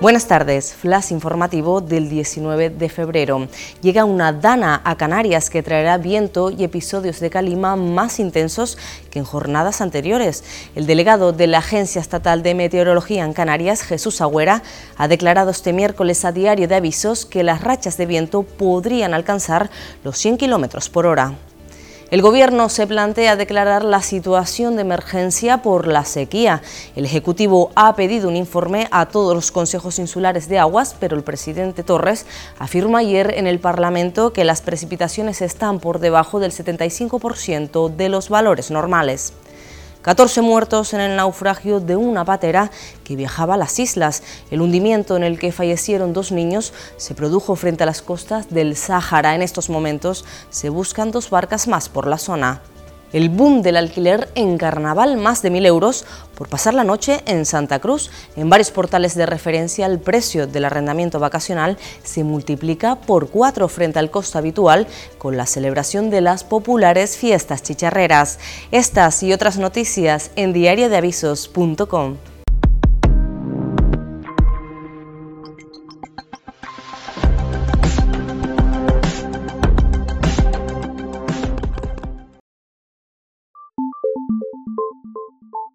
Buenas tardes, flash informativo del 19 de febrero. Llega una dana a Canarias que traerá viento y episodios de calima más intensos que en jornadas anteriores. El delegado de la Agencia Estatal de Meteorología en Canarias, Jesús Agüera, ha declarado este miércoles a diario de avisos que las rachas de viento podrían alcanzar los 100 kilómetros por hora. El Gobierno se plantea declarar la situación de emergencia por la sequía. El Ejecutivo ha pedido un informe a todos los consejos insulares de aguas, pero el presidente Torres afirma ayer en el Parlamento que las precipitaciones están por debajo del 75% de los valores normales. 14 muertos en el naufragio de una patera que viajaba a las islas. El hundimiento en el que fallecieron dos niños se produjo frente a las costas del Sáhara. En estos momentos se buscan dos barcas más por la zona el boom del alquiler en carnaval, más de mil euros por pasar la noche en Santa Cruz. En varios portales de referencia, el precio del arrendamiento vacacional se multiplica por cuatro frente al costo habitual con la celebración de las populares fiestas chicharreras. Estas y otras noticias en diariodeavisos.com. Thank you.